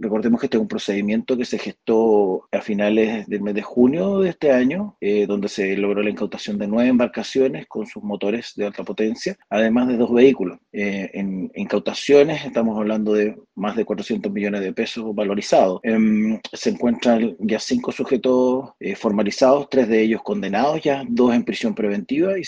Recordemos que este es un procedimiento que se gestó a finales del mes de junio de este año, eh, donde se logró la incautación de nueve embarcaciones con sus motores de alta potencia, además de dos vehículos. Eh, en incautaciones estamos hablando de más de 400 millones de pesos valorizados. Em, se encuentran ya cinco sujetos eh, formalizados, tres de ellos condenados ya, dos en prisión preventiva y